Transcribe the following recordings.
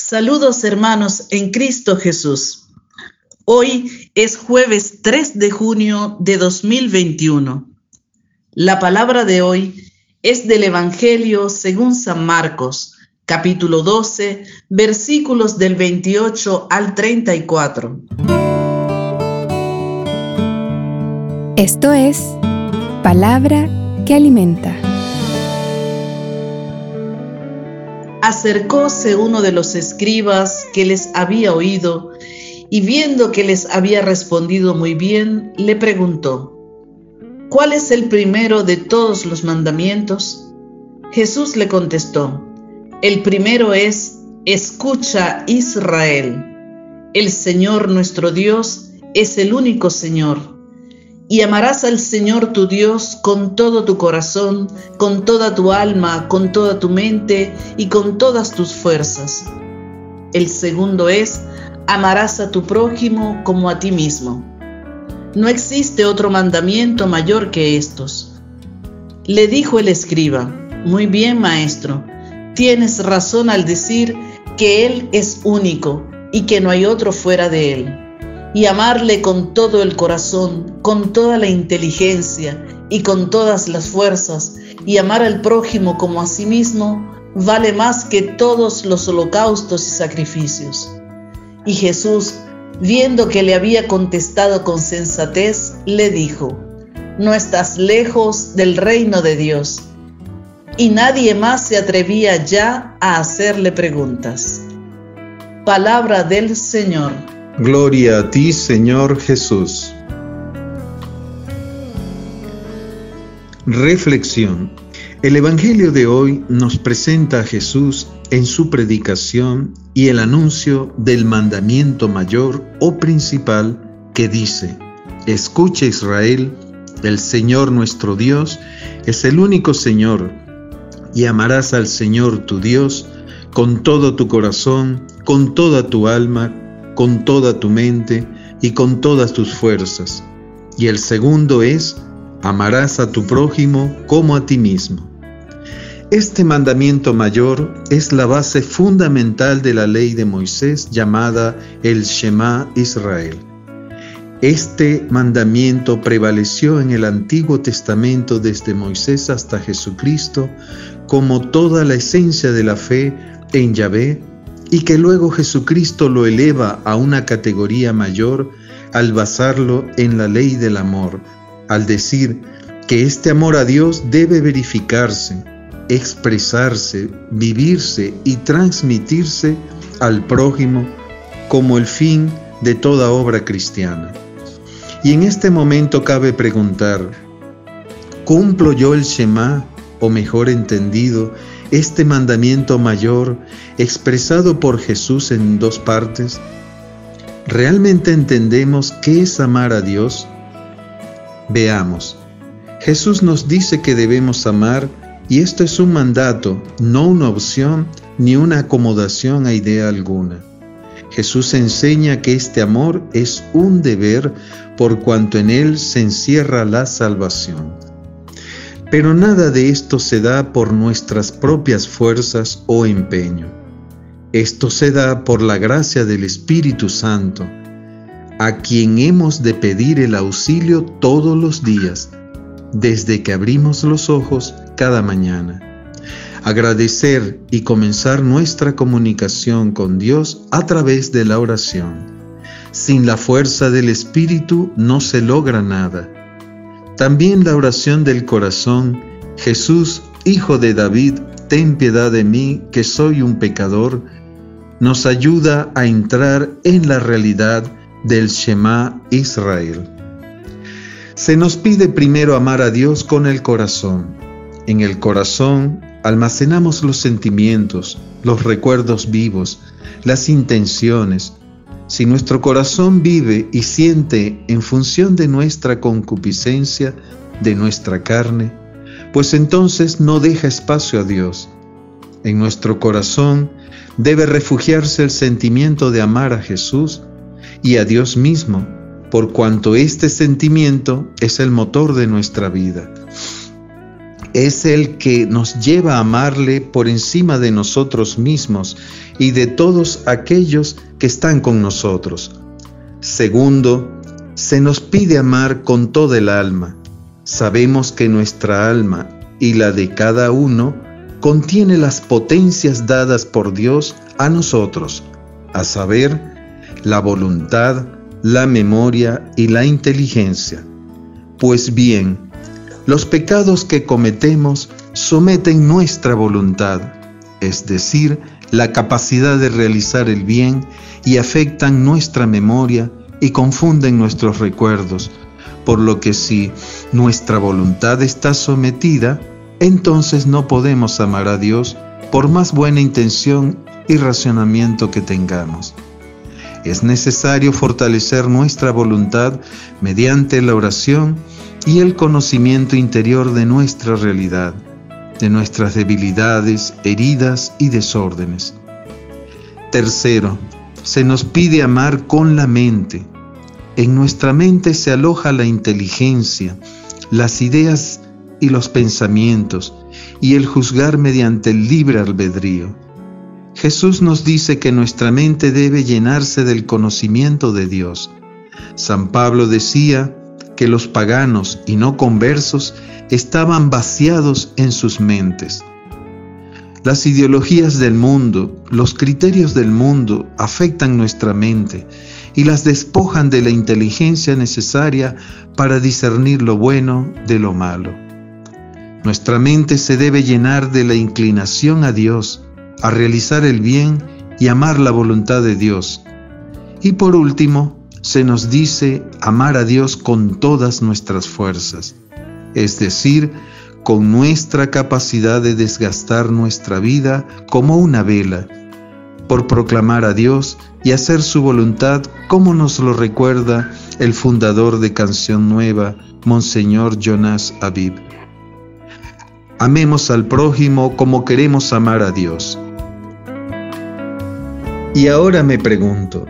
Saludos hermanos en Cristo Jesús. Hoy es jueves 3 de junio de 2021. La palabra de hoy es del Evangelio según San Marcos, capítulo 12, versículos del 28 al 34. Esto es palabra que alimenta. Acercóse uno de los escribas que les había oído y viendo que les había respondido muy bien, le preguntó, ¿cuál es el primero de todos los mandamientos? Jesús le contestó, el primero es, escucha Israel, el Señor nuestro Dios es el único Señor y amarás al Señor tu Dios con todo tu corazón, con toda tu alma, con toda tu mente y con todas tus fuerzas. El segundo es, amarás a tu prójimo como a ti mismo. No existe otro mandamiento mayor que estos. Le dijo el escriba, muy bien maestro, tienes razón al decir que Él es único y que no hay otro fuera de Él y amarle con todo el corazón, con toda la inteligencia y con todas las fuerzas, y amar al prójimo como a sí mismo, vale más que todos los holocaustos y sacrificios. Y Jesús, viendo que le había contestado con sensatez, le dijo, no estás lejos del reino de Dios. Y nadie más se atrevía ya a hacerle preguntas. Palabra del Señor. Gloria a ti, Señor Jesús. Reflexión. El Evangelio de hoy nos presenta a Jesús en su predicación y el anuncio del mandamiento mayor o principal que dice, Escucha Israel, el Señor nuestro Dios es el único Señor, y amarás al Señor tu Dios con todo tu corazón, con toda tu alma, con toda tu mente y con todas tus fuerzas. Y el segundo es, amarás a tu prójimo como a ti mismo. Este mandamiento mayor es la base fundamental de la ley de Moisés llamada el Shema Israel. Este mandamiento prevaleció en el Antiguo Testamento desde Moisés hasta Jesucristo como toda la esencia de la fe en Yahvé y que luego Jesucristo lo eleva a una categoría mayor al basarlo en la ley del amor, al decir que este amor a Dios debe verificarse, expresarse, vivirse y transmitirse al prójimo como el fin de toda obra cristiana. Y en este momento cabe preguntar, ¿cumplo yo el Shema, o mejor entendido, este mandamiento mayor expresado por Jesús en dos partes, ¿realmente entendemos qué es amar a Dios? Veamos. Jesús nos dice que debemos amar y esto es un mandato, no una opción ni una acomodación a idea alguna. Jesús enseña que este amor es un deber por cuanto en él se encierra la salvación. Pero nada de esto se da por nuestras propias fuerzas o empeño. Esto se da por la gracia del Espíritu Santo, a quien hemos de pedir el auxilio todos los días, desde que abrimos los ojos cada mañana. Agradecer y comenzar nuestra comunicación con Dios a través de la oración. Sin la fuerza del Espíritu no se logra nada también la oración del corazón, Jesús, Hijo de David, ten piedad de mí, que soy un pecador, nos ayuda a entrar en la realidad del Shema Israel. Se nos pide primero amar a Dios con el corazón. En el corazón almacenamos los sentimientos, los recuerdos vivos, las intenciones, si nuestro corazón vive y siente en función de nuestra concupiscencia, de nuestra carne, pues entonces no deja espacio a Dios. En nuestro corazón debe refugiarse el sentimiento de amar a Jesús y a Dios mismo, por cuanto este sentimiento es el motor de nuestra vida. Es el que nos lleva a amarle por encima de nosotros mismos y de todos aquellos que están con nosotros. Segundo, se nos pide amar con toda el alma. Sabemos que nuestra alma y la de cada uno contiene las potencias dadas por Dios a nosotros, a saber, la voluntad, la memoria y la inteligencia. Pues bien, los pecados que cometemos someten nuestra voluntad, es decir, la capacidad de realizar el bien y afectan nuestra memoria y confunden nuestros recuerdos, por lo que si nuestra voluntad está sometida, entonces no podemos amar a Dios por más buena intención y racionamiento que tengamos. Es necesario fortalecer nuestra voluntad mediante la oración y el conocimiento interior de nuestra realidad, de nuestras debilidades, heridas y desórdenes. Tercero, se nos pide amar con la mente. En nuestra mente se aloja la inteligencia, las ideas y los pensamientos, y el juzgar mediante el libre albedrío. Jesús nos dice que nuestra mente debe llenarse del conocimiento de Dios. San Pablo decía, que los paganos y no conversos estaban vaciados en sus mentes. Las ideologías del mundo, los criterios del mundo afectan nuestra mente y las despojan de la inteligencia necesaria para discernir lo bueno de lo malo. Nuestra mente se debe llenar de la inclinación a Dios, a realizar el bien y amar la voluntad de Dios. Y por último, se nos dice amar a Dios con todas nuestras fuerzas, es decir, con nuestra capacidad de desgastar nuestra vida como una vela, por proclamar a Dios y hacer su voluntad como nos lo recuerda el fundador de Canción Nueva, Monseñor Jonas Aviv. Amemos al prójimo como queremos amar a Dios. Y ahora me pregunto,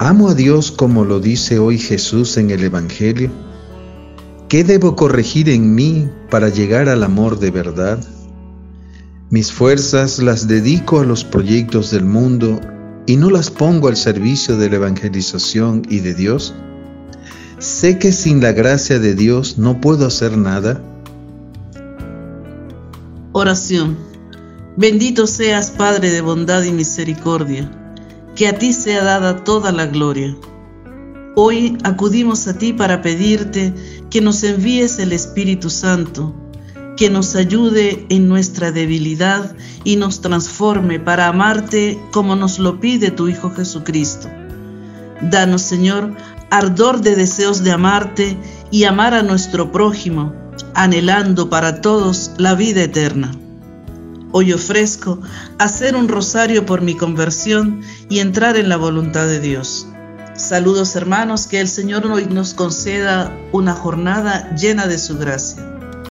¿Amo a Dios como lo dice hoy Jesús en el Evangelio? ¿Qué debo corregir en mí para llegar al amor de verdad? Mis fuerzas las dedico a los proyectos del mundo y no las pongo al servicio de la evangelización y de Dios. Sé que sin la gracia de Dios no puedo hacer nada. Oración. Bendito seas, Padre de bondad y misericordia que a ti sea dada toda la gloria. Hoy acudimos a ti para pedirte que nos envíes el Espíritu Santo, que nos ayude en nuestra debilidad y nos transforme para amarte como nos lo pide tu Hijo Jesucristo. Danos, Señor, ardor de deseos de amarte y amar a nuestro prójimo, anhelando para todos la vida eterna. Hoy ofrezco hacer un rosario por mi conversión y entrar en la voluntad de Dios. Saludos hermanos, que el Señor hoy nos conceda una jornada llena de su gracia.